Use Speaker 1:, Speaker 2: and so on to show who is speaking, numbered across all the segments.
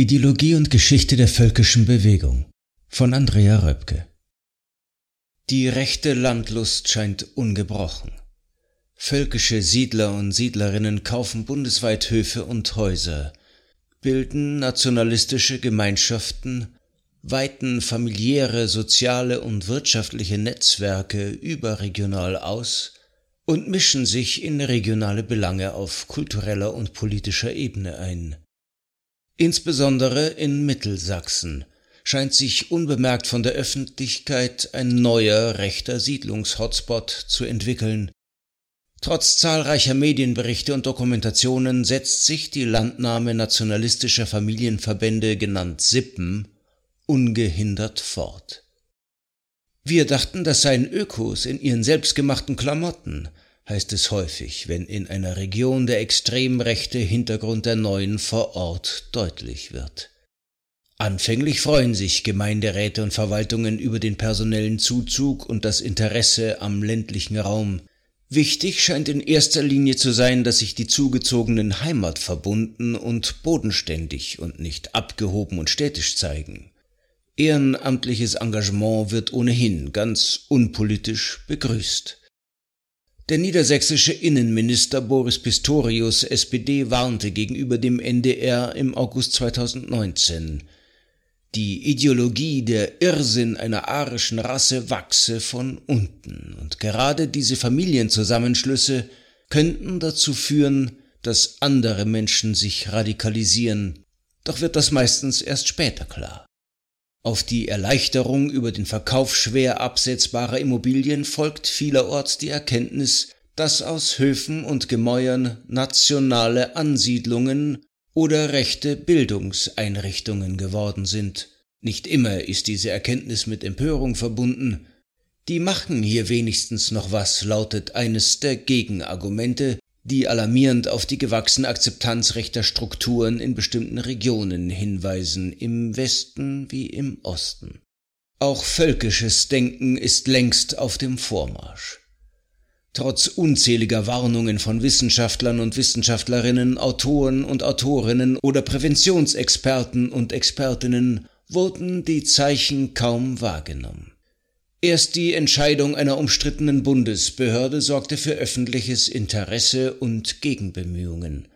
Speaker 1: Ideologie und Geschichte der völkischen Bewegung von Andrea Röpke Die rechte Landlust scheint ungebrochen. Völkische Siedler und Siedlerinnen kaufen bundesweit Höfe und Häuser, bilden nationalistische Gemeinschaften, weiten familiäre, soziale und wirtschaftliche Netzwerke überregional aus und mischen sich in regionale Belange auf kultureller und politischer Ebene ein. Insbesondere in Mittelsachsen scheint sich unbemerkt von der Öffentlichkeit ein neuer rechter Siedlungshotspot zu entwickeln. Trotz zahlreicher Medienberichte und Dokumentationen setzt sich die Landnahme nationalistischer Familienverbände, genannt Sippen, ungehindert fort. Wir dachten, das seien Ökos in ihren selbstgemachten Klamotten, heißt es häufig, wenn in einer Region der extrem rechte Hintergrund der Neuen vor Ort deutlich wird. Anfänglich freuen sich Gemeinderäte und Verwaltungen über den personellen Zuzug und das Interesse am ländlichen Raum. Wichtig scheint in erster Linie zu sein, dass sich die Zugezogenen heimatverbunden und bodenständig und nicht abgehoben und städtisch zeigen. Ehrenamtliches Engagement wird ohnehin ganz unpolitisch begrüßt. Der niedersächsische Innenminister Boris Pistorius, SPD, warnte gegenüber dem NDR im August 2019. Die Ideologie der Irrsinn einer arischen Rasse wachse von unten, und gerade diese Familienzusammenschlüsse könnten dazu führen, dass andere Menschen sich radikalisieren, doch wird das meistens erst später klar. Auf die Erleichterung über den Verkauf schwer absetzbarer Immobilien folgt vielerorts die Erkenntnis, dass aus Höfen und Gemäuern nationale Ansiedlungen oder rechte Bildungseinrichtungen geworden sind. Nicht immer ist diese Erkenntnis mit Empörung verbunden. Die machen hier wenigstens noch was, lautet eines der Gegenargumente, die alarmierend auf die gewachsene Akzeptanz rechter Strukturen in bestimmten Regionen hinweisen, im Westen wie im Osten. Auch völkisches Denken ist längst auf dem Vormarsch. Trotz unzähliger Warnungen von Wissenschaftlern und Wissenschaftlerinnen, Autoren und Autorinnen oder Präventionsexperten und Expertinnen wurden die Zeichen kaum wahrgenommen. Erst die Entscheidung einer umstrittenen Bundesbehörde sorgte für öffentliches Interesse und Gegenbemühungen.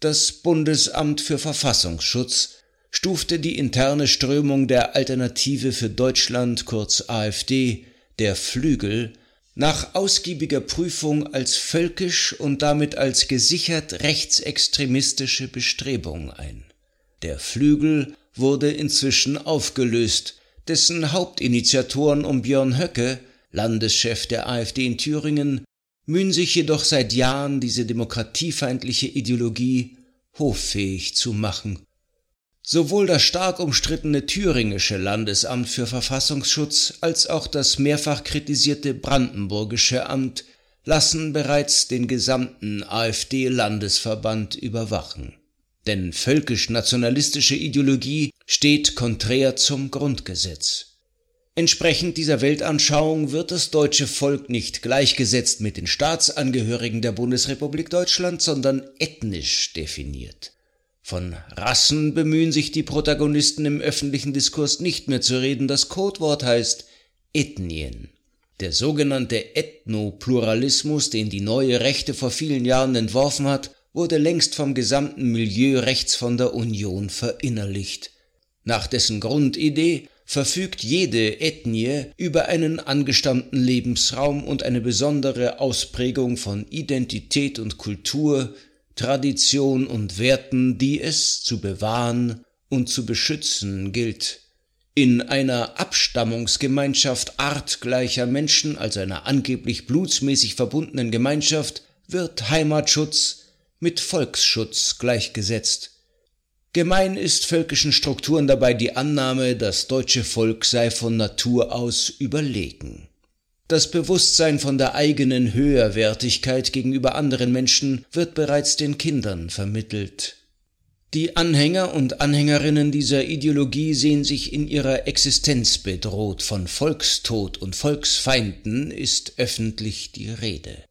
Speaker 1: Das Bundesamt für Verfassungsschutz stufte die interne Strömung der Alternative für Deutschland kurz AfD, der Flügel, nach ausgiebiger Prüfung als völkisch und damit als gesichert rechtsextremistische Bestrebung ein. Der Flügel wurde inzwischen aufgelöst, dessen Hauptinitiatoren um Björn Höcke, Landeschef der AfD in Thüringen, mühen sich jedoch seit Jahren, diese demokratiefeindliche Ideologie hoffähig zu machen. Sowohl das stark umstrittene thüringische Landesamt für Verfassungsschutz als auch das mehrfach kritisierte brandenburgische Amt lassen bereits den gesamten AfD-Landesverband überwachen denn völkisch-nationalistische Ideologie steht konträr zum Grundgesetz. Entsprechend dieser Weltanschauung wird das deutsche Volk nicht gleichgesetzt mit den Staatsangehörigen der Bundesrepublik Deutschland, sondern ethnisch definiert. Von Rassen bemühen sich die Protagonisten im öffentlichen Diskurs nicht mehr zu reden, das Codewort heißt Ethnien. Der sogenannte Ethnopluralismus, den die neue Rechte vor vielen Jahren entworfen hat, wurde längst vom gesamten Milieu rechts von der Union verinnerlicht. Nach dessen Grundidee verfügt jede Ethnie über einen angestammten Lebensraum und eine besondere Ausprägung von Identität und Kultur, Tradition und Werten, die es zu bewahren und zu beschützen gilt. In einer Abstammungsgemeinschaft artgleicher Menschen, also einer angeblich blutsmäßig verbundenen Gemeinschaft, wird Heimatschutz mit Volksschutz gleichgesetzt. Gemein ist völkischen Strukturen dabei die Annahme, das deutsche Volk sei von Natur aus überlegen. Das Bewusstsein von der eigenen Höherwertigkeit gegenüber anderen Menschen wird bereits den Kindern vermittelt. Die Anhänger und Anhängerinnen dieser Ideologie sehen sich in ihrer Existenz bedroht, von Volkstod und Volksfeinden ist öffentlich die Rede.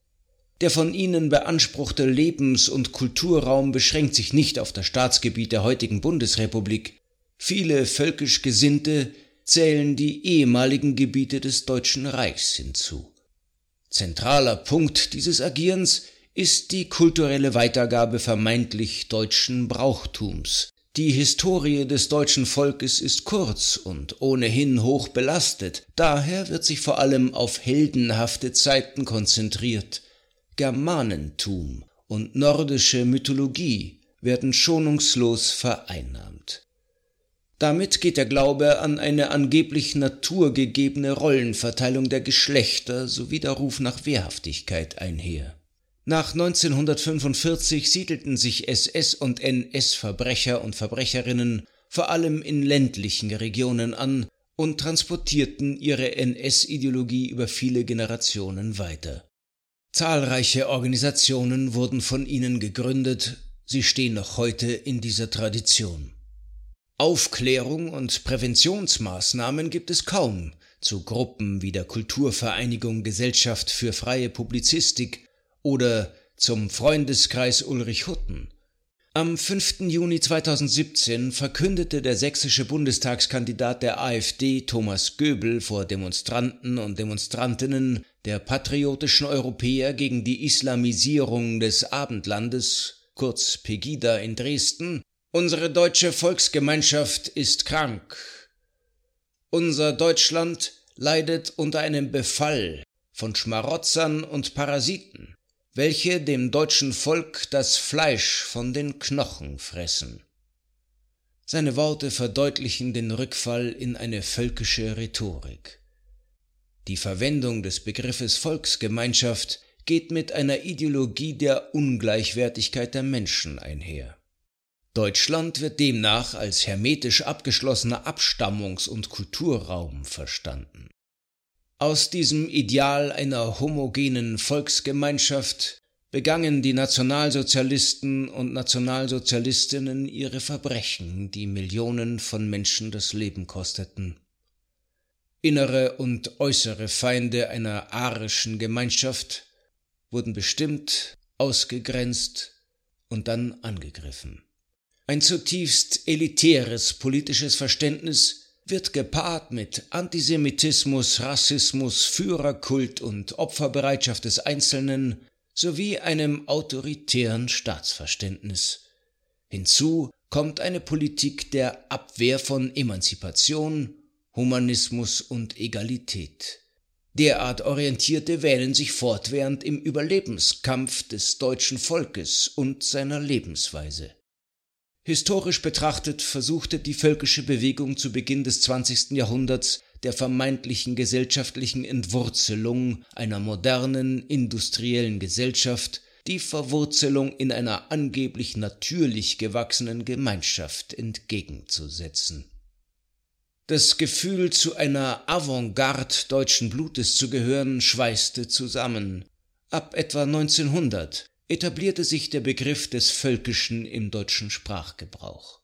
Speaker 1: Der von ihnen beanspruchte Lebens- und Kulturraum beschränkt sich nicht auf das Staatsgebiet der heutigen Bundesrepublik. Viele völkisch Gesinnte zählen die ehemaligen Gebiete des Deutschen Reichs hinzu. Zentraler Punkt dieses Agierens ist die kulturelle Weitergabe vermeintlich deutschen Brauchtums. Die Historie des deutschen Volkes ist kurz und ohnehin hoch belastet, daher wird sich vor allem auf heldenhafte Zeiten konzentriert. Germanentum und nordische Mythologie werden schonungslos vereinnahmt. Damit geht der Glaube an eine angeblich naturgegebene Rollenverteilung der Geschlechter sowie der Ruf nach Wehrhaftigkeit einher. Nach 1945 siedelten sich SS- und NS-Verbrecher und Verbrecherinnen vor allem in ländlichen Regionen an und transportierten ihre NS-Ideologie über viele Generationen weiter. Zahlreiche Organisationen wurden von ihnen gegründet, sie stehen noch heute in dieser Tradition. Aufklärung und Präventionsmaßnahmen gibt es kaum zu Gruppen wie der Kulturvereinigung Gesellschaft für freie Publizistik oder zum Freundeskreis Ulrich Hutten. Am 5. Juni 2017 verkündete der sächsische Bundestagskandidat der AfD Thomas Göbel vor Demonstranten und Demonstrantinnen der patriotischen Europäer gegen die Islamisierung des Abendlandes, kurz Pegida in Dresden, Unsere deutsche Volksgemeinschaft ist krank. Unser Deutschland leidet unter einem Befall von Schmarotzern und Parasiten, welche dem deutschen Volk das Fleisch von den Knochen fressen. Seine Worte verdeutlichen den Rückfall in eine völkische Rhetorik. Die Verwendung des Begriffes Volksgemeinschaft geht mit einer Ideologie der Ungleichwertigkeit der Menschen einher. Deutschland wird demnach als hermetisch abgeschlossener Abstammungs- und Kulturraum verstanden. Aus diesem Ideal einer homogenen Volksgemeinschaft begangen die Nationalsozialisten und Nationalsozialistinnen ihre Verbrechen, die Millionen von Menschen das Leben kosteten. Innere und äußere Feinde einer arischen Gemeinschaft wurden bestimmt, ausgegrenzt und dann angegriffen. Ein zutiefst elitäres politisches Verständnis wird gepaart mit Antisemitismus, Rassismus, Führerkult und Opferbereitschaft des Einzelnen sowie einem autoritären Staatsverständnis. Hinzu kommt eine Politik der Abwehr von Emanzipation, Humanismus und Egalität. Derart Orientierte wählen sich fortwährend im Überlebenskampf des deutschen Volkes und seiner Lebensweise. Historisch betrachtet versuchte die völkische Bewegung zu Beginn des 20. Jahrhunderts der vermeintlichen gesellschaftlichen Entwurzelung einer modernen industriellen Gesellschaft die Verwurzelung in einer angeblich natürlich gewachsenen Gemeinschaft entgegenzusetzen. Das Gefühl, zu einer Avantgarde deutschen Blutes zu gehören, schweißte zusammen. Ab etwa 1900 etablierte sich der Begriff des Völkischen im deutschen Sprachgebrauch.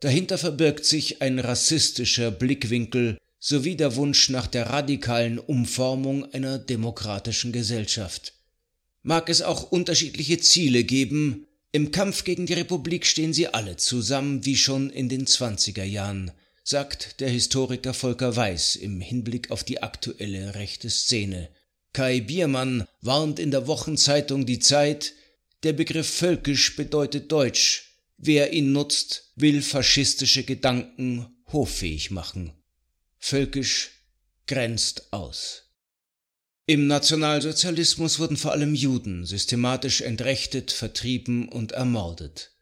Speaker 1: Dahinter verbirgt sich ein rassistischer Blickwinkel sowie der Wunsch nach der radikalen Umformung einer demokratischen Gesellschaft. Mag es auch unterschiedliche Ziele geben, im Kampf gegen die Republik stehen sie alle zusammen wie schon in den zwanziger Jahren, sagt der Historiker Volker Weiß im Hinblick auf die aktuelle rechte Szene. Kai Biermann warnt in der Wochenzeitung Die Zeit, der Begriff völkisch bedeutet deutsch. Wer ihn nutzt, will faschistische Gedanken hoffähig machen. Völkisch grenzt aus. Im Nationalsozialismus wurden vor allem Juden systematisch entrechtet, vertrieben und ermordet.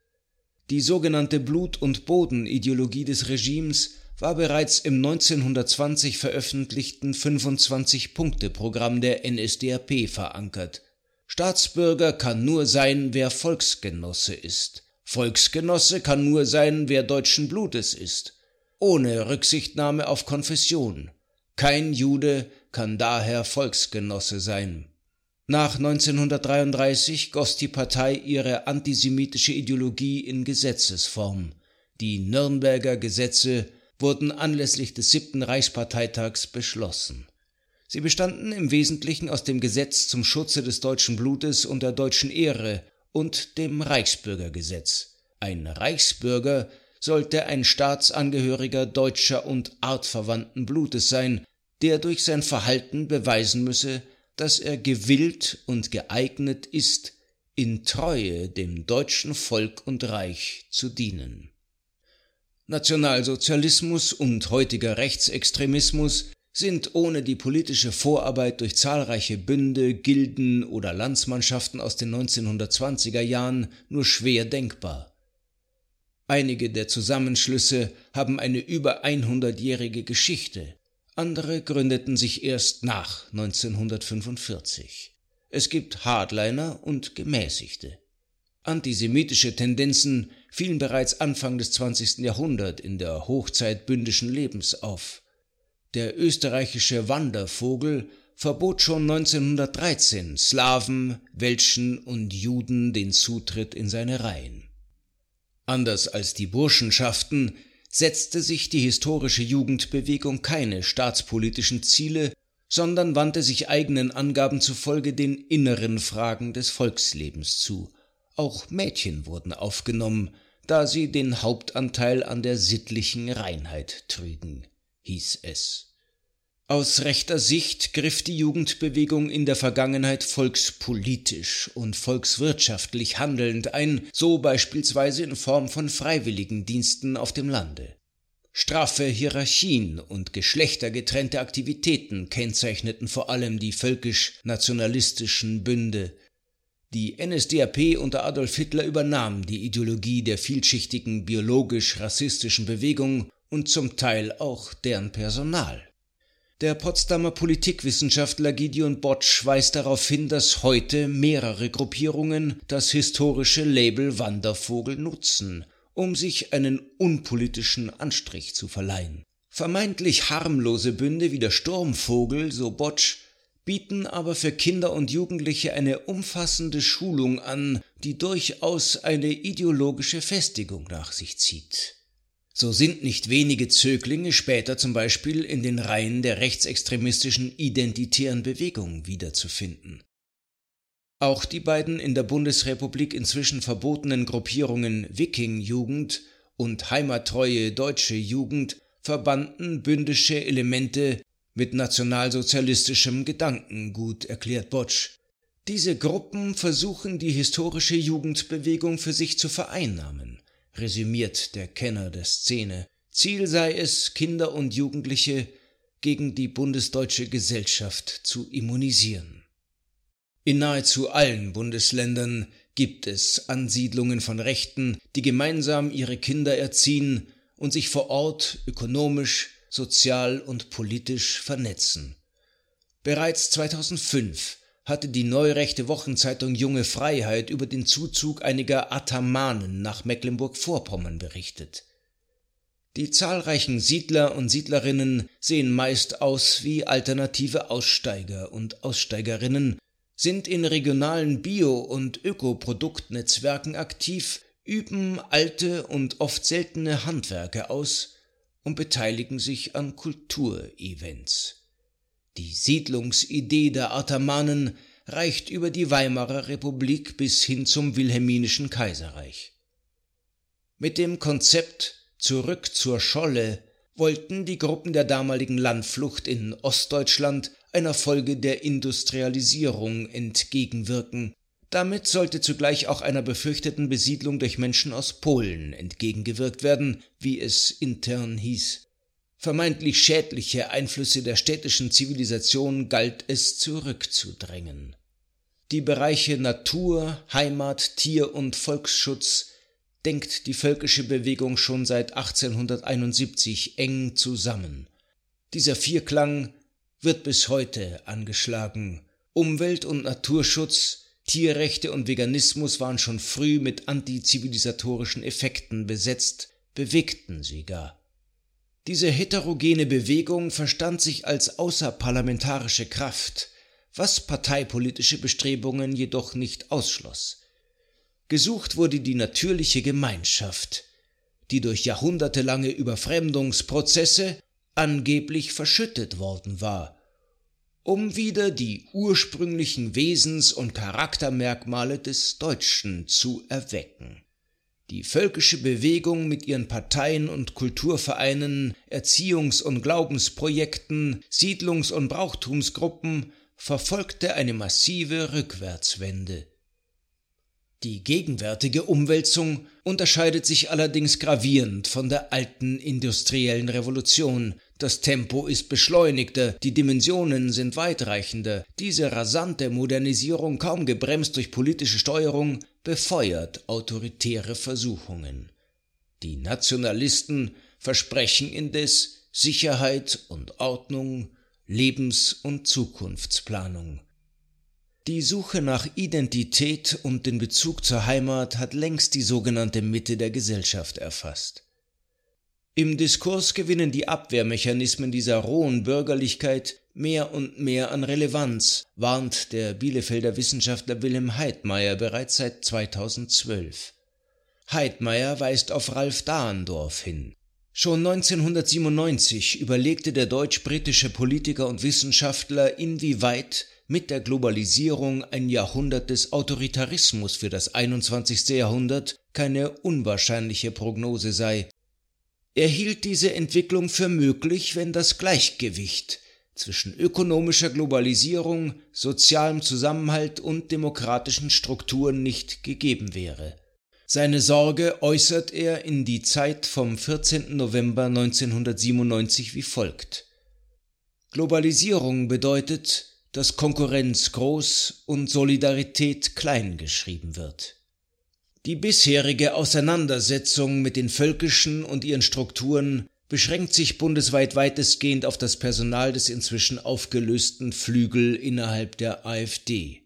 Speaker 1: Die sogenannte Blut- und Bodenideologie des Regimes war bereits im 1920 veröffentlichten 25-Punkte-Programm der NSDAP verankert Staatsbürger kann nur sein, wer Volksgenosse ist. Volksgenosse kann nur sein, wer deutschen Blutes ist, ohne Rücksichtnahme auf Konfession. Kein Jude kann daher Volksgenosse sein. Nach 1933 goss die Partei ihre antisemitische Ideologie in Gesetzesform. Die Nürnberger Gesetze wurden anlässlich des siebten Reichsparteitags beschlossen. Sie bestanden im Wesentlichen aus dem Gesetz zum Schutze des deutschen Blutes und der deutschen Ehre und dem Reichsbürgergesetz. Ein Reichsbürger sollte ein Staatsangehöriger deutscher und artverwandten Blutes sein, der durch sein Verhalten beweisen müsse, dass er gewillt und geeignet ist, in Treue dem deutschen Volk und Reich zu dienen. Nationalsozialismus und heutiger Rechtsextremismus sind ohne die politische Vorarbeit durch zahlreiche Bünde, Gilden oder Landsmannschaften aus den 1920er Jahren nur schwer denkbar. Einige der Zusammenschlüsse haben eine über 100-jährige Geschichte, andere gründeten sich erst nach 1945. Es gibt Hardliner und Gemäßigte. Antisemitische Tendenzen fielen bereits Anfang des 20. Jahrhunderts in der Hochzeit bündischen Lebens auf. Der österreichische Wandervogel verbot schon 1913 Slawen, Welschen und Juden den Zutritt in seine Reihen. Anders als die Burschenschaften setzte sich die historische Jugendbewegung keine staatspolitischen Ziele, sondern wandte sich eigenen Angaben zufolge den inneren Fragen des Volkslebens zu. Auch Mädchen wurden aufgenommen, da sie den Hauptanteil an der sittlichen Reinheit trügen, hieß es. Aus rechter Sicht griff die Jugendbewegung in der Vergangenheit volkspolitisch und volkswirtschaftlich handelnd ein, so beispielsweise in Form von Freiwilligendiensten auf dem Lande. Straffe Hierarchien und geschlechtergetrennte Aktivitäten kennzeichneten vor allem die völkisch-nationalistischen Bünde. Die NSDAP unter Adolf Hitler übernahm die Ideologie der vielschichtigen biologisch-rassistischen Bewegung und zum Teil auch deren Personal. Der Potsdamer Politikwissenschaftler Gideon Botsch weist darauf hin, dass heute mehrere Gruppierungen das historische Label Wandervogel nutzen, um sich einen unpolitischen Anstrich zu verleihen. Vermeintlich harmlose Bünde wie der Sturmvogel, so Botsch, bieten aber für Kinder und Jugendliche eine umfassende Schulung an, die durchaus eine ideologische Festigung nach sich zieht. So sind nicht wenige Zöglinge später zum Beispiel in den Reihen der rechtsextremistischen identitären Bewegung wiederzufinden. Auch die beiden in der Bundesrepublik inzwischen verbotenen Gruppierungen Wiking-Jugend und Heimattreue Deutsche Jugend verbanden bündische Elemente mit nationalsozialistischem Gedankengut, erklärt Botsch. Diese Gruppen versuchen die historische Jugendbewegung für sich zu vereinnahmen resümiert der Kenner der Szene. Ziel sei es, Kinder und Jugendliche gegen die bundesdeutsche Gesellschaft zu immunisieren. In nahezu allen Bundesländern gibt es Ansiedlungen von Rechten, die gemeinsam ihre Kinder erziehen und sich vor Ort ökonomisch, sozial und politisch vernetzen. Bereits 2005 hatte die neurechte Wochenzeitung Junge Freiheit über den Zuzug einiger Athamanen nach Mecklenburg-Vorpommern berichtet. Die zahlreichen Siedler und Siedlerinnen sehen meist aus wie alternative Aussteiger und Aussteigerinnen, sind in regionalen Bio- und Ökoproduktnetzwerken aktiv, üben alte und oft seltene Handwerke aus und beteiligen sich an Kulturevents. Die Siedlungsidee der Athamanen reicht über die Weimarer Republik bis hin zum Wilhelminischen Kaiserreich. Mit dem Konzept Zurück zur Scholle wollten die Gruppen der damaligen Landflucht in Ostdeutschland einer Folge der Industrialisierung entgegenwirken. Damit sollte zugleich auch einer befürchteten Besiedlung durch Menschen aus Polen entgegengewirkt werden, wie es intern hieß. Vermeintlich schädliche Einflüsse der städtischen Zivilisation galt es zurückzudrängen. Die Bereiche Natur, Heimat, Tier und Volksschutz denkt die völkische Bewegung schon seit 1871 eng zusammen. Dieser Vierklang wird bis heute angeschlagen. Umwelt- und Naturschutz, Tierrechte und Veganismus waren schon früh mit antizivilisatorischen Effekten besetzt, bewegten sie gar. Diese heterogene Bewegung verstand sich als außerparlamentarische Kraft, was parteipolitische Bestrebungen jedoch nicht ausschloss. Gesucht wurde die natürliche Gemeinschaft, die durch jahrhundertelange Überfremdungsprozesse angeblich verschüttet worden war um wieder die ursprünglichen Wesens- und Charaktermerkmale des Deutschen zu erwecken. Die völkische Bewegung mit ihren Parteien und Kulturvereinen, Erziehungs- und Glaubensprojekten, Siedlungs- und Brauchtumsgruppen verfolgte eine massive Rückwärtswende. Die gegenwärtige Umwälzung unterscheidet sich allerdings gravierend von der alten industriellen Revolution. Das Tempo ist beschleunigter, die Dimensionen sind weitreichender. Diese rasante Modernisierung, kaum gebremst durch politische Steuerung, befeuert autoritäre Versuchungen. Die Nationalisten versprechen indes Sicherheit und Ordnung, Lebens- und Zukunftsplanung. Die Suche nach Identität und den Bezug zur Heimat hat längst die sogenannte Mitte der Gesellschaft erfasst. Im Diskurs gewinnen die Abwehrmechanismen dieser rohen Bürgerlichkeit mehr und mehr an Relevanz, warnt der Bielefelder Wissenschaftler Wilhelm Heidmeier bereits seit 2012. Heidmeier weist auf Ralf Dahndorf hin. Schon 1997 überlegte der deutsch-britische Politiker und Wissenschaftler, inwieweit mit der Globalisierung ein Jahrhundert des Autoritarismus für das 21. Jahrhundert keine unwahrscheinliche Prognose sei. Er hielt diese Entwicklung für möglich, wenn das Gleichgewicht zwischen ökonomischer Globalisierung, sozialem Zusammenhalt und demokratischen Strukturen nicht gegeben wäre. Seine Sorge äußert er in die Zeit vom 14. November 1997 wie folgt. Globalisierung bedeutet, dass Konkurrenz groß und Solidarität klein geschrieben wird. Die bisherige Auseinandersetzung mit den völkischen und ihren Strukturen beschränkt sich bundesweit weitestgehend auf das Personal des inzwischen aufgelösten Flügel innerhalb der AfD.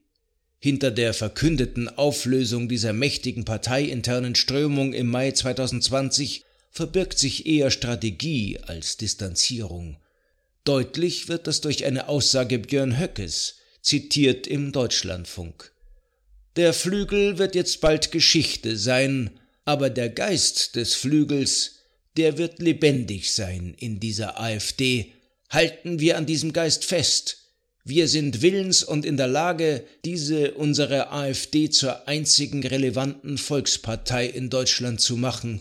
Speaker 1: Hinter der verkündeten Auflösung dieser mächtigen parteiinternen Strömung im Mai 2020 verbirgt sich eher Strategie als Distanzierung. Deutlich wird das durch eine Aussage Björn Höckes, zitiert im Deutschlandfunk. Der Flügel wird jetzt bald Geschichte sein, aber der Geist des Flügels, der wird lebendig sein in dieser AfD. Halten wir an diesem Geist fest. Wir sind willens und in der Lage, diese unsere AfD zur einzigen relevanten Volkspartei in Deutschland zu machen.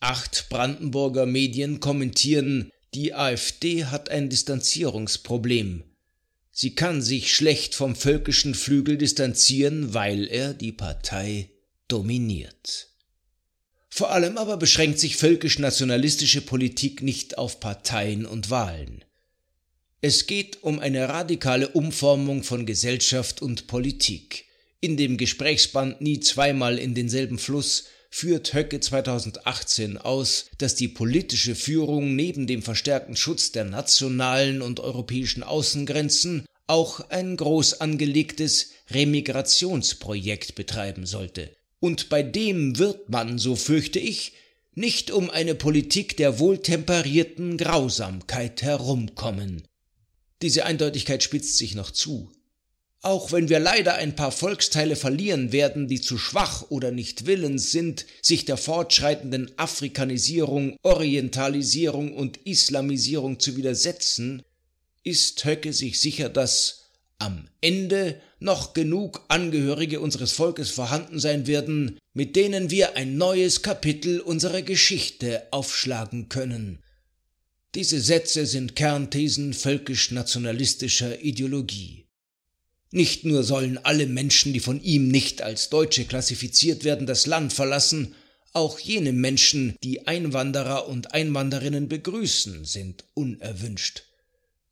Speaker 1: Acht Brandenburger Medien kommentieren, die AfD hat ein Distanzierungsproblem. Sie kann sich schlecht vom völkischen Flügel distanzieren, weil er die Partei dominiert. Vor allem aber beschränkt sich völkisch-nationalistische Politik nicht auf Parteien und Wahlen. Es geht um eine radikale Umformung von Gesellschaft und Politik. In dem Gesprächsband Nie zweimal in denselben Fluss führt Höcke 2018 aus, dass die politische Führung neben dem verstärkten Schutz der nationalen und europäischen Außengrenzen auch ein groß angelegtes Remigrationsprojekt betreiben sollte. Und bei dem wird man, so fürchte ich, nicht um eine Politik der wohltemperierten Grausamkeit herumkommen. Diese Eindeutigkeit spitzt sich noch zu. Auch wenn wir leider ein paar Volksteile verlieren werden, die zu schwach oder nicht willens sind, sich der fortschreitenden Afrikanisierung, Orientalisierung und Islamisierung zu widersetzen, ist Höcke sich sicher, dass am Ende noch genug Angehörige unseres Volkes vorhanden sein werden, mit denen wir ein neues Kapitel unserer Geschichte aufschlagen können. Diese Sätze sind Kernthesen völkisch-nationalistischer Ideologie. Nicht nur sollen alle Menschen, die von ihm nicht als Deutsche klassifiziert werden, das Land verlassen, auch jene Menschen, die Einwanderer und Einwanderinnen begrüßen, sind unerwünscht.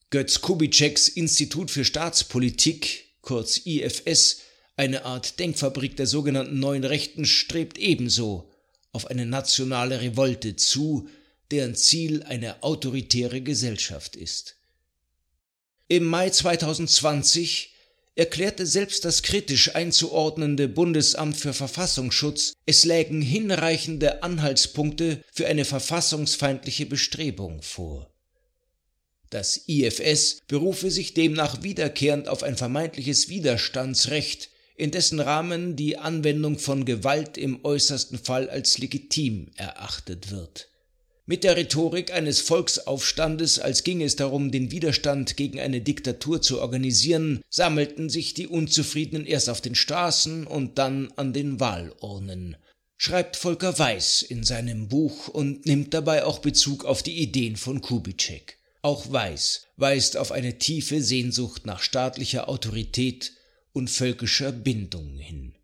Speaker 1: Götz Kubitscheks Institut für Staatspolitik, kurz IFS, eine Art Denkfabrik der sogenannten neuen Rechten, strebt ebenso auf eine nationale Revolte zu, deren Ziel eine autoritäre Gesellschaft ist. Im Mai 2020 erklärte selbst das kritisch einzuordnende Bundesamt für Verfassungsschutz, es lägen hinreichende Anhaltspunkte für eine verfassungsfeindliche Bestrebung vor. Das IFS berufe sich demnach wiederkehrend auf ein vermeintliches Widerstandsrecht, in dessen Rahmen die Anwendung von Gewalt im äußersten Fall als legitim erachtet wird. Mit der Rhetorik eines Volksaufstandes, als ginge es darum, den Widerstand gegen eine Diktatur zu organisieren, sammelten sich die Unzufriedenen erst auf den Straßen und dann an den Wahlurnen, schreibt Volker Weiß in seinem Buch und nimmt dabei auch Bezug auf die Ideen von Kubitschek. Auch Weiß weist auf eine tiefe Sehnsucht nach staatlicher Autorität und völkischer Bindung hin.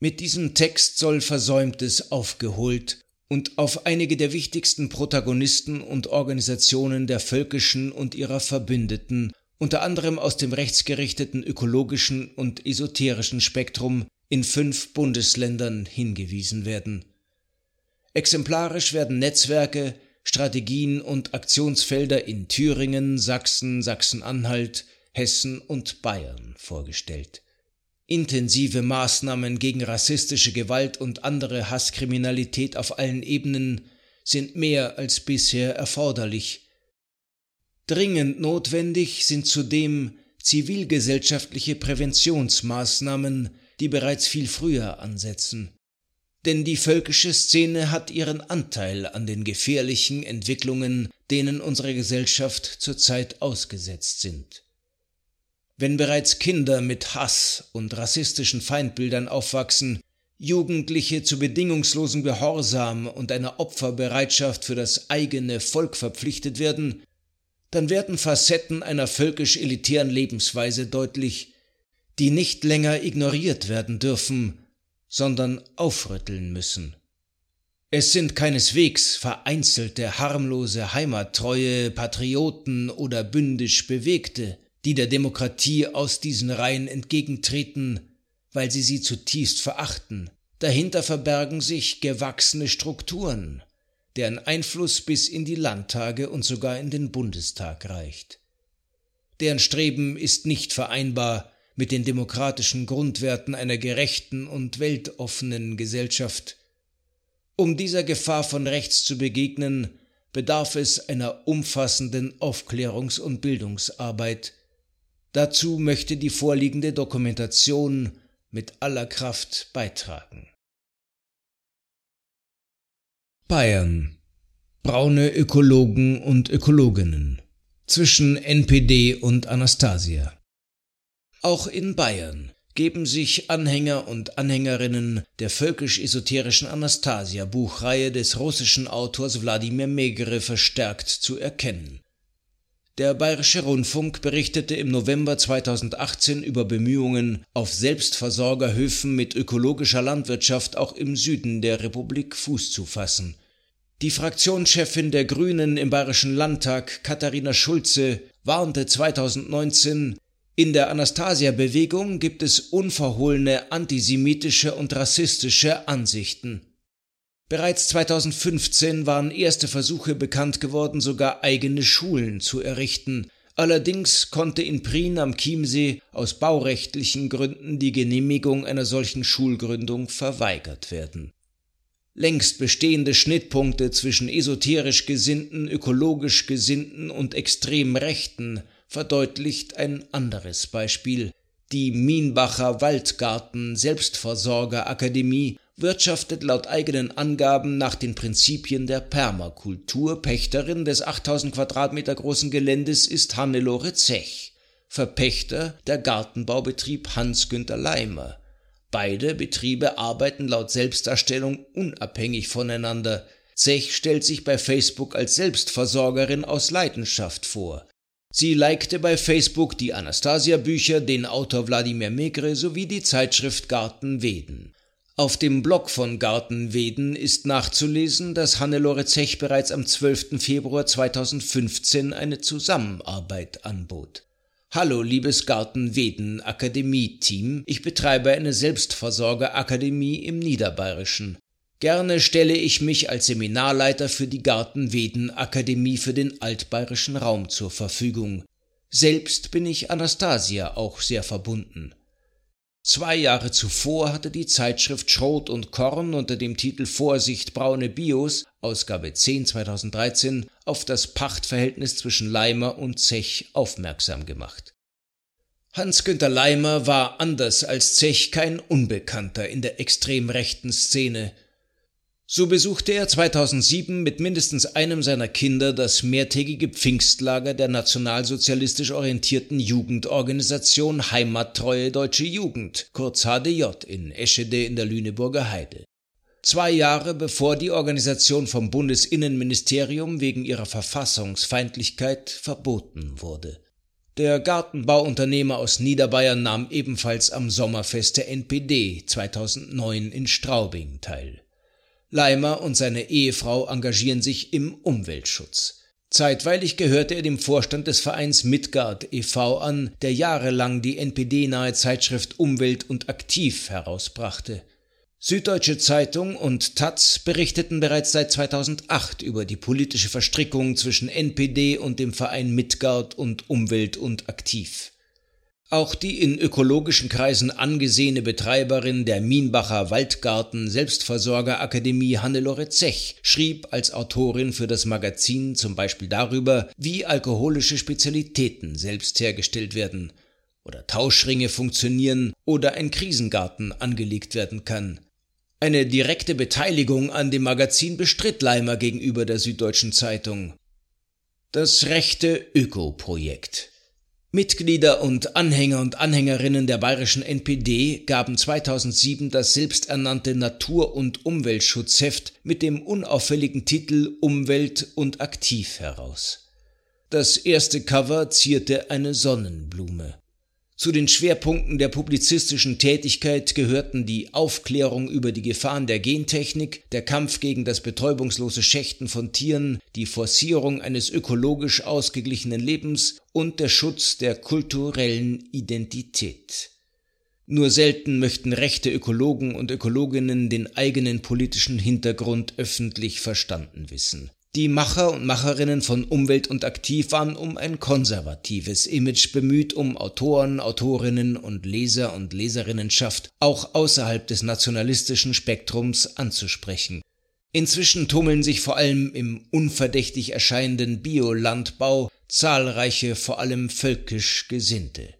Speaker 1: Mit diesem Text soll Versäumtes aufgeholt und auf einige der wichtigsten Protagonisten und Organisationen der völkischen und ihrer Verbündeten, unter anderem aus dem rechtsgerichteten ökologischen und esoterischen Spektrum in fünf Bundesländern hingewiesen werden. Exemplarisch werden Netzwerke, Strategien und Aktionsfelder in Thüringen, Sachsen, Sachsen-Anhalt, Hessen und Bayern vorgestellt intensive Maßnahmen gegen rassistische Gewalt und andere Hasskriminalität auf allen Ebenen sind mehr als bisher erforderlich. Dringend notwendig sind zudem zivilgesellschaftliche Präventionsmaßnahmen, die bereits viel früher ansetzen. Denn die völkische Szene hat ihren Anteil an den gefährlichen Entwicklungen, denen unsere Gesellschaft zurzeit ausgesetzt sind. Wenn bereits Kinder mit Hass und rassistischen Feindbildern aufwachsen, Jugendliche zu bedingungslosem Gehorsam und einer Opferbereitschaft für das eigene Volk verpflichtet werden, dann werden Facetten einer völkisch-elitären Lebensweise deutlich, die nicht länger ignoriert werden dürfen, sondern aufrütteln müssen. Es sind keineswegs vereinzelte harmlose heimattreue Patrioten oder bündisch Bewegte, die der Demokratie aus diesen Reihen entgegentreten, weil sie sie zutiefst verachten. Dahinter verbergen sich gewachsene Strukturen, deren Einfluss bis in die Landtage und sogar in den Bundestag reicht. Deren Streben ist nicht vereinbar mit den demokratischen Grundwerten einer gerechten und weltoffenen Gesellschaft. Um dieser Gefahr von rechts zu begegnen, bedarf es einer umfassenden Aufklärungs- und Bildungsarbeit, Dazu möchte die vorliegende Dokumentation mit aller Kraft beitragen. Bayern Braune Ökologen und Ökologinnen zwischen NPD und Anastasia. Auch in Bayern geben sich Anhänger und Anhängerinnen der völkisch-esoterischen Anastasia-Buchreihe des russischen Autors Wladimir Megre verstärkt zu erkennen. Der Bayerische Rundfunk berichtete im November 2018 über Bemühungen, auf Selbstversorgerhöfen mit ökologischer Landwirtschaft auch im Süden der Republik Fuß zu fassen. Die Fraktionschefin der Grünen im Bayerischen Landtag, Katharina Schulze, warnte 2019, in der Anastasia-Bewegung gibt es unverhohlene antisemitische und rassistische Ansichten. Bereits 2015 waren erste Versuche bekannt geworden, sogar eigene Schulen zu errichten. Allerdings konnte in Prien am Chiemsee aus baurechtlichen Gründen die Genehmigung einer solchen Schulgründung verweigert werden. Längst bestehende Schnittpunkte zwischen esoterisch Gesinnten, ökologisch Gesinnten und extrem Rechten verdeutlicht ein anderes Beispiel. Die Mienbacher Waldgarten Selbstversorgerakademie wirtschaftet laut eigenen Angaben nach den Prinzipien der Permakultur. Pächterin des 8000 Quadratmeter großen Geländes ist Hannelore Zech, Verpächter der Gartenbaubetrieb Hans-Günther Leimer. Beide Betriebe arbeiten laut Selbstdarstellung unabhängig voneinander. Zech stellt sich bei Facebook als Selbstversorgerin aus Leidenschaft vor. Sie likte bei Facebook die Anastasia-Bücher, den Autor Wladimir Megre sowie die Zeitschrift Garten Weden. Auf dem Blog von Gartenweden ist nachzulesen, dass Hannelore Zech bereits am 12. Februar 2015 eine Zusammenarbeit anbot. Hallo, liebes Gartenweden Akademie-Team, ich betreibe eine Selbstversorgerakademie im Niederbayerischen. Gerne stelle ich mich als Seminarleiter für die Gartenweden Akademie für den altbayerischen Raum zur Verfügung. Selbst bin ich Anastasia auch sehr verbunden. Zwei Jahre zuvor hatte die Zeitschrift Schrot und Korn unter dem Titel Vorsicht braune Bios, Ausgabe 10 2013, auf das Pachtverhältnis zwischen Leimer und Zech aufmerksam gemacht. Hans-Günter Leimer war anders als Zech kein Unbekannter in der extrem rechten Szene. So besuchte er 2007 mit mindestens einem seiner Kinder das mehrtägige Pfingstlager der nationalsozialistisch orientierten Jugendorganisation Heimattreue Deutsche Jugend, kurz HDJ, in Eschede in der Lüneburger Heide. Zwei Jahre bevor die Organisation vom Bundesinnenministerium wegen ihrer Verfassungsfeindlichkeit verboten wurde. Der Gartenbauunternehmer aus Niederbayern nahm ebenfalls am Sommerfest der NPD 2009 in Straubing teil. Leimer und seine Ehefrau engagieren sich im Umweltschutz. Zeitweilig gehörte er dem Vorstand des Vereins Midgard e.V. an, der jahrelang die NPD-nahe Zeitschrift Umwelt und Aktiv herausbrachte. Süddeutsche Zeitung und Taz berichteten bereits seit 2008 über die politische Verstrickung zwischen NPD und dem Verein Midgard und Umwelt und Aktiv. Auch die in ökologischen Kreisen angesehene Betreiberin der Mienbacher Waldgarten Selbstversorgerakademie Hannelore Zech schrieb als Autorin für das Magazin zum Beispiel darüber, wie alkoholische Spezialitäten selbst hergestellt werden oder Tauschringe funktionieren oder ein Krisengarten angelegt werden kann. Eine direkte Beteiligung an dem Magazin bestritt Leimer gegenüber der Süddeutschen Zeitung. Das rechte Öko-Projekt Mitglieder und Anhänger und Anhängerinnen der bayerischen NPD gaben 2007 das selbsternannte Natur- und Umweltschutzheft mit dem unauffälligen Titel Umwelt und Aktiv heraus. Das erste Cover zierte eine Sonnenblume. Zu den Schwerpunkten der publizistischen Tätigkeit gehörten die Aufklärung über die Gefahren der Gentechnik, der Kampf gegen das betäubungslose Schächten von Tieren, die Forcierung eines ökologisch ausgeglichenen Lebens und der Schutz der kulturellen Identität. Nur selten möchten rechte Ökologen und Ökologinnen den eigenen politischen Hintergrund öffentlich verstanden wissen. Die Macher und Macherinnen von Umwelt und Aktiv waren um ein konservatives Image bemüht, um Autoren, Autorinnen und Leser und Leserinnenschaft auch außerhalb des nationalistischen Spektrums anzusprechen. Inzwischen tummeln sich vor allem im unverdächtig erscheinenden Biolandbau zahlreiche, vor allem völkisch Gesinnte.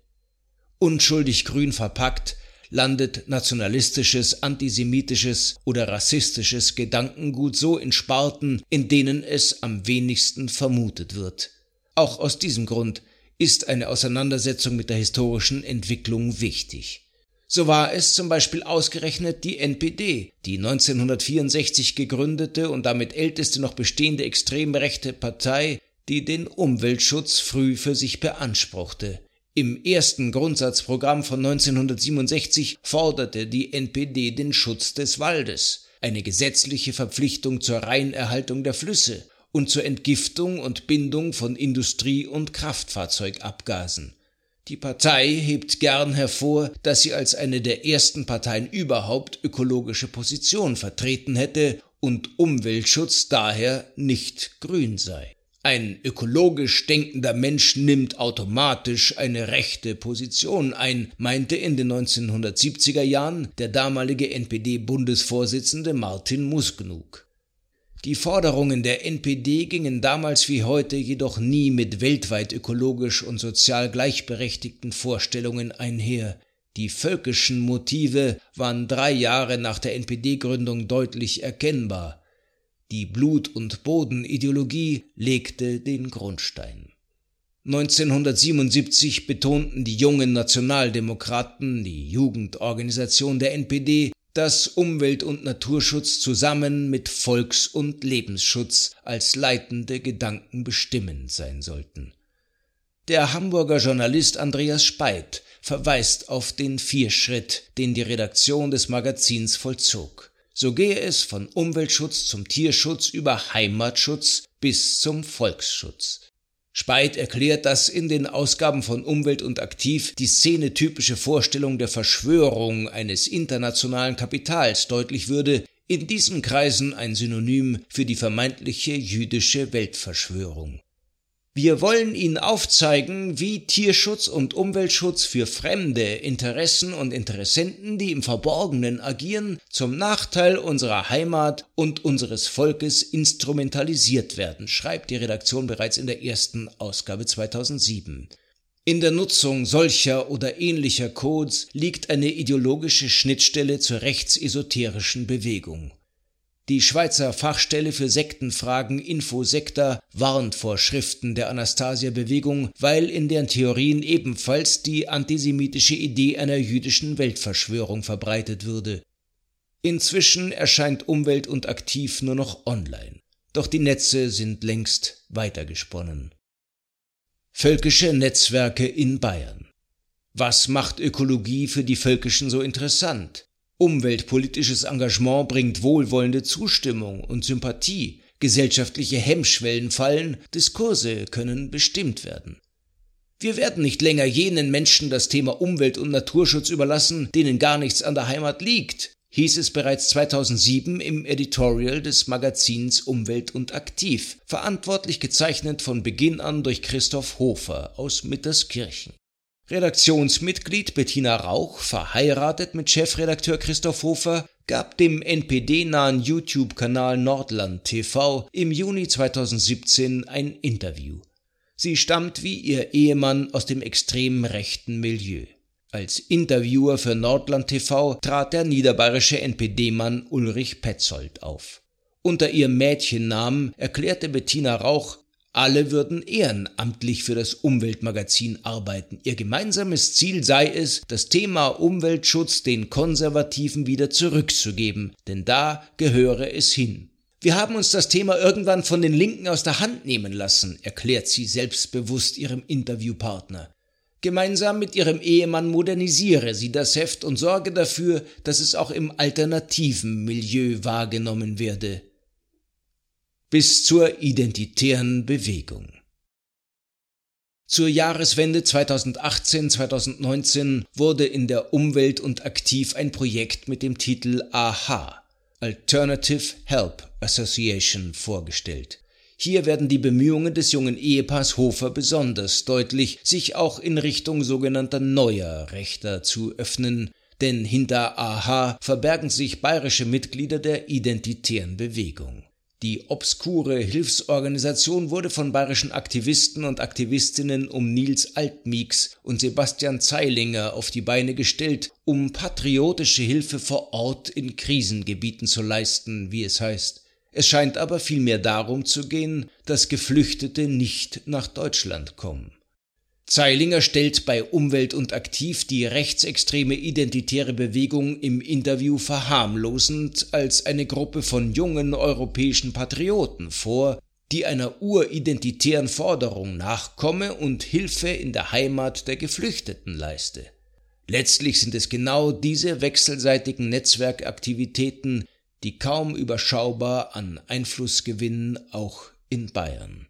Speaker 1: Unschuldig grün verpackt, landet nationalistisches, antisemitisches oder rassistisches Gedankengut so in Sparten, in denen es am wenigsten vermutet wird. Auch aus diesem Grund ist eine Auseinandersetzung mit der historischen Entwicklung wichtig. So war es zum Beispiel ausgerechnet die NPD, die 1964 gegründete und damit älteste noch bestehende extrem rechte Partei, die den Umweltschutz früh für sich beanspruchte. Im ersten Grundsatzprogramm von 1967 forderte die NPD den Schutz des Waldes, eine gesetzliche Verpflichtung zur Reinerhaltung der Flüsse und zur Entgiftung und Bindung von Industrie- und Kraftfahrzeugabgasen. Die Partei hebt gern hervor, dass sie als eine der ersten Parteien überhaupt ökologische Position vertreten hätte und Umweltschutz daher nicht grün sei. Ein ökologisch denkender Mensch nimmt automatisch eine rechte Position ein, meinte in den 1970er Jahren der damalige NPD-Bundesvorsitzende Martin Musgnug. Die Forderungen der NPD gingen damals wie heute jedoch nie mit weltweit ökologisch und sozial gleichberechtigten Vorstellungen einher. Die völkischen Motive waren drei Jahre nach der NPD-Gründung deutlich erkennbar. Die Blut- und Bodenideologie legte den Grundstein. 1977 betonten die jungen Nationaldemokraten, die Jugendorganisation der NPD, dass Umwelt- und Naturschutz zusammen mit Volks- und Lebensschutz als leitende Gedanken bestimmend sein sollten. Der Hamburger Journalist Andreas Speit verweist auf den Vierschritt, den die Redaktion des Magazins vollzog. So gehe es von Umweltschutz zum Tierschutz über Heimatschutz bis zum Volksschutz. Speit erklärt, dass in den Ausgaben von Umwelt und Aktiv die szenetypische Vorstellung der Verschwörung eines internationalen Kapitals deutlich würde, in diesen Kreisen ein Synonym für die vermeintliche jüdische Weltverschwörung. Wir wollen Ihnen aufzeigen, wie Tierschutz und Umweltschutz für fremde Interessen und Interessenten, die im Verborgenen agieren, zum Nachteil unserer Heimat und unseres Volkes instrumentalisiert werden, schreibt die Redaktion bereits in der ersten Ausgabe 2007. In der Nutzung solcher oder ähnlicher Codes liegt eine ideologische Schnittstelle zur rechtsesoterischen Bewegung. Die Schweizer Fachstelle für Sektenfragen Infosekta warnt vor Schriften der Anastasia-Bewegung, weil in deren Theorien ebenfalls die antisemitische Idee einer jüdischen Weltverschwörung verbreitet würde. Inzwischen erscheint Umwelt und Aktiv nur noch online. Doch die Netze sind längst weitergesponnen. Völkische Netzwerke in Bayern. Was macht Ökologie für die Völkischen so interessant? Umweltpolitisches Engagement bringt wohlwollende Zustimmung und Sympathie, gesellschaftliche Hemmschwellen fallen, Diskurse können bestimmt werden. Wir werden nicht länger jenen Menschen das Thema Umwelt und Naturschutz überlassen, denen gar nichts an der Heimat liegt, hieß es bereits 2007 im Editorial des Magazins Umwelt und Aktiv, verantwortlich gezeichnet von Beginn an durch Christoph Hofer aus Mitterskirchen. Redaktionsmitglied Bettina Rauch, verheiratet mit Chefredakteur Christoph Hofer, gab dem NPD-nahen YouTube-Kanal Nordland TV im Juni 2017 ein Interview. Sie stammt wie ihr Ehemann aus dem extrem rechten Milieu. Als Interviewer für Nordland TV trat der niederbayerische NPD-Mann Ulrich Petzold auf. Unter ihrem Mädchennamen erklärte Bettina Rauch, alle würden ehrenamtlich für das Umweltmagazin arbeiten. Ihr gemeinsames Ziel sei es, das Thema Umweltschutz den Konservativen wieder zurückzugeben, denn da gehöre es hin. Wir haben uns das Thema irgendwann von den Linken aus der Hand nehmen lassen, erklärt sie selbstbewusst ihrem Interviewpartner. Gemeinsam mit ihrem Ehemann modernisiere sie das Heft und sorge dafür, dass es auch im alternativen Milieu wahrgenommen werde bis zur identitären Bewegung. Zur Jahreswende 2018-2019 wurde in der Umwelt und Aktiv ein Projekt mit dem Titel AHA Alternative Help Association vorgestellt. Hier werden die Bemühungen des jungen Ehepaars Hofer besonders deutlich, sich auch in Richtung sogenannter neuer Rechter zu öffnen, denn hinter AHA verbergen sich bayerische Mitglieder der identitären Bewegung. Die obskure Hilfsorganisation wurde von bayerischen Aktivisten und Aktivistinnen um Nils Altmieks und Sebastian Zeilinger auf die Beine gestellt, um patriotische Hilfe vor Ort in Krisengebieten zu leisten, wie es heißt. Es scheint aber vielmehr darum zu gehen, dass Geflüchtete nicht nach Deutschland kommen. Zeilinger stellt bei Umwelt und Aktiv die rechtsextreme identitäre Bewegung im Interview verharmlosend als eine Gruppe von jungen europäischen Patrioten vor, die einer uridentitären Forderung nachkomme und Hilfe in der Heimat der Geflüchteten leiste. Letztlich sind es genau diese wechselseitigen Netzwerkaktivitäten, die kaum überschaubar an Einfluss gewinnen, auch in Bayern.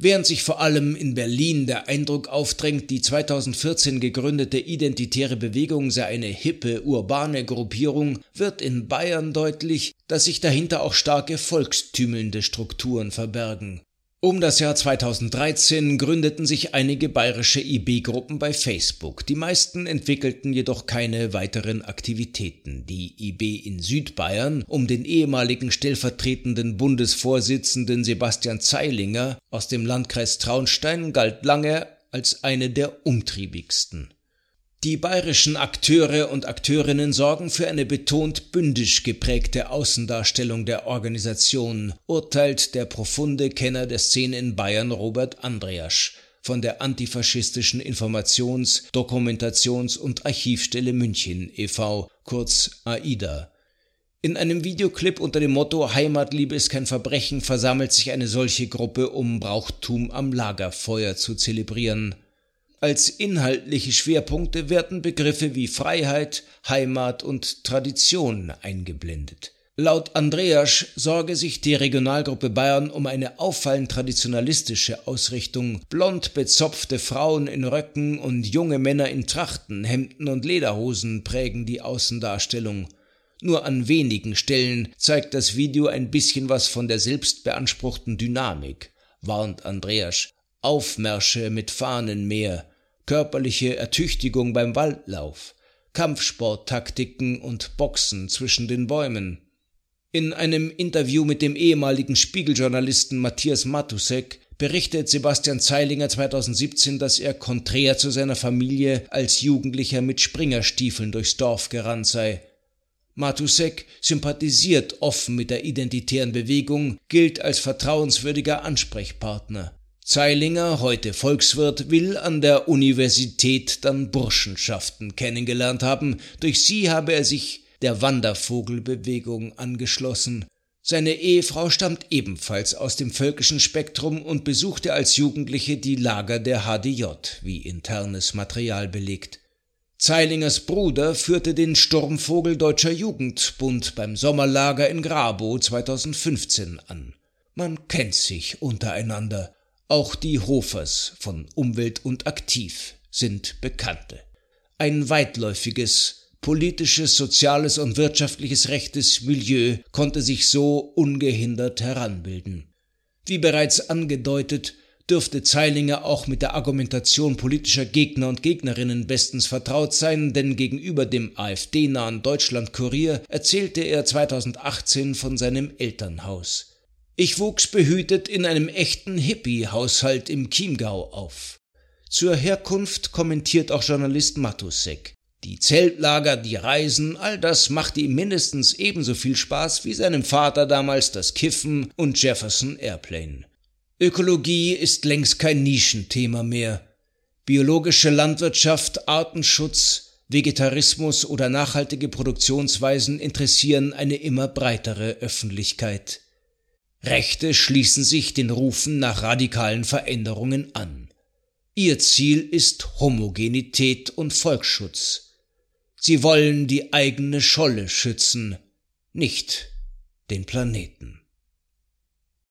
Speaker 1: Während sich vor allem in Berlin der Eindruck aufdrängt, die 2014 gegründete Identitäre Bewegung sei eine hippe, urbane Gruppierung, wird in Bayern deutlich, dass sich dahinter auch starke volkstümelnde Strukturen verbergen. Um das Jahr 2013 gründeten sich einige bayerische IB-Gruppen bei Facebook. Die meisten entwickelten jedoch keine weiteren Aktivitäten. Die IB in Südbayern um den ehemaligen stellvertretenden Bundesvorsitzenden Sebastian Zeilinger aus dem Landkreis Traunstein galt lange als eine der umtriebigsten. Die bayerischen Akteure und Akteurinnen sorgen für eine betont bündisch geprägte Außendarstellung der Organisation, urteilt der profunde Kenner der Szene in Bayern Robert Andreasch von der antifaschistischen Informations-, Dokumentations- und Archivstelle München e.V., kurz AIDA. In einem Videoclip unter dem Motto Heimatliebe ist kein Verbrechen versammelt sich eine solche Gruppe, um Brauchtum am Lagerfeuer zu zelebrieren. Als inhaltliche Schwerpunkte werden Begriffe wie Freiheit, Heimat und Tradition eingeblendet. Laut Andreas sorge sich die Regionalgruppe Bayern um eine auffallend traditionalistische Ausrichtung. Blond bezopfte Frauen in Röcken und junge Männer in Trachten, Hemden und Lederhosen prägen die Außendarstellung. Nur an wenigen Stellen zeigt das Video ein bisschen was von der selbstbeanspruchten Dynamik, warnt Andreas. Aufmärsche mit Fahnenmeer, körperliche Ertüchtigung beim Waldlauf, Kampfsporttaktiken und Boxen zwischen den Bäumen. In einem Interview mit dem ehemaligen Spiegeljournalisten Matthias Matusek berichtet Sebastian Zeilinger 2017, dass er konträr zu seiner Familie als Jugendlicher mit Springerstiefeln durchs Dorf gerannt sei. Matusek sympathisiert offen mit der identitären Bewegung, gilt als vertrauenswürdiger Ansprechpartner. Zeilinger, heute Volkswirt, will an der Universität dann Burschenschaften kennengelernt haben. Durch sie habe er sich der Wandervogelbewegung angeschlossen. Seine Ehefrau stammt ebenfalls aus dem völkischen Spektrum und besuchte als Jugendliche die Lager der HDJ, wie internes Material belegt. Zeilingers Bruder führte den Sturmvogel Deutscher Jugendbund beim Sommerlager in Grabow 2015 an. Man kennt sich untereinander. Auch die Hofers von Umwelt und Aktiv sind Bekannte. Ein weitläufiges, politisches, soziales und wirtschaftliches rechtes Milieu konnte sich so ungehindert heranbilden. Wie bereits angedeutet, dürfte Zeilinger auch mit der Argumentation politischer Gegner und Gegnerinnen bestens vertraut sein, denn gegenüber dem AfD-nahen Deutschland-Kurier erzählte er 2018 von seinem Elternhaus. Ich wuchs behütet in einem echten Hippie-Haushalt im Chiemgau auf. Zur Herkunft kommentiert auch Journalist Matusek. Die Zeltlager, die Reisen, all das machte ihm mindestens ebenso viel Spaß wie seinem Vater damals das Kiffen und Jefferson Airplane. Ökologie ist längst kein Nischenthema mehr. Biologische Landwirtschaft, Artenschutz, Vegetarismus oder nachhaltige Produktionsweisen interessieren eine immer breitere Öffentlichkeit. Rechte schließen sich den Rufen nach radikalen Veränderungen an. Ihr Ziel ist Homogenität und Volksschutz. Sie wollen die eigene Scholle schützen, nicht den Planeten.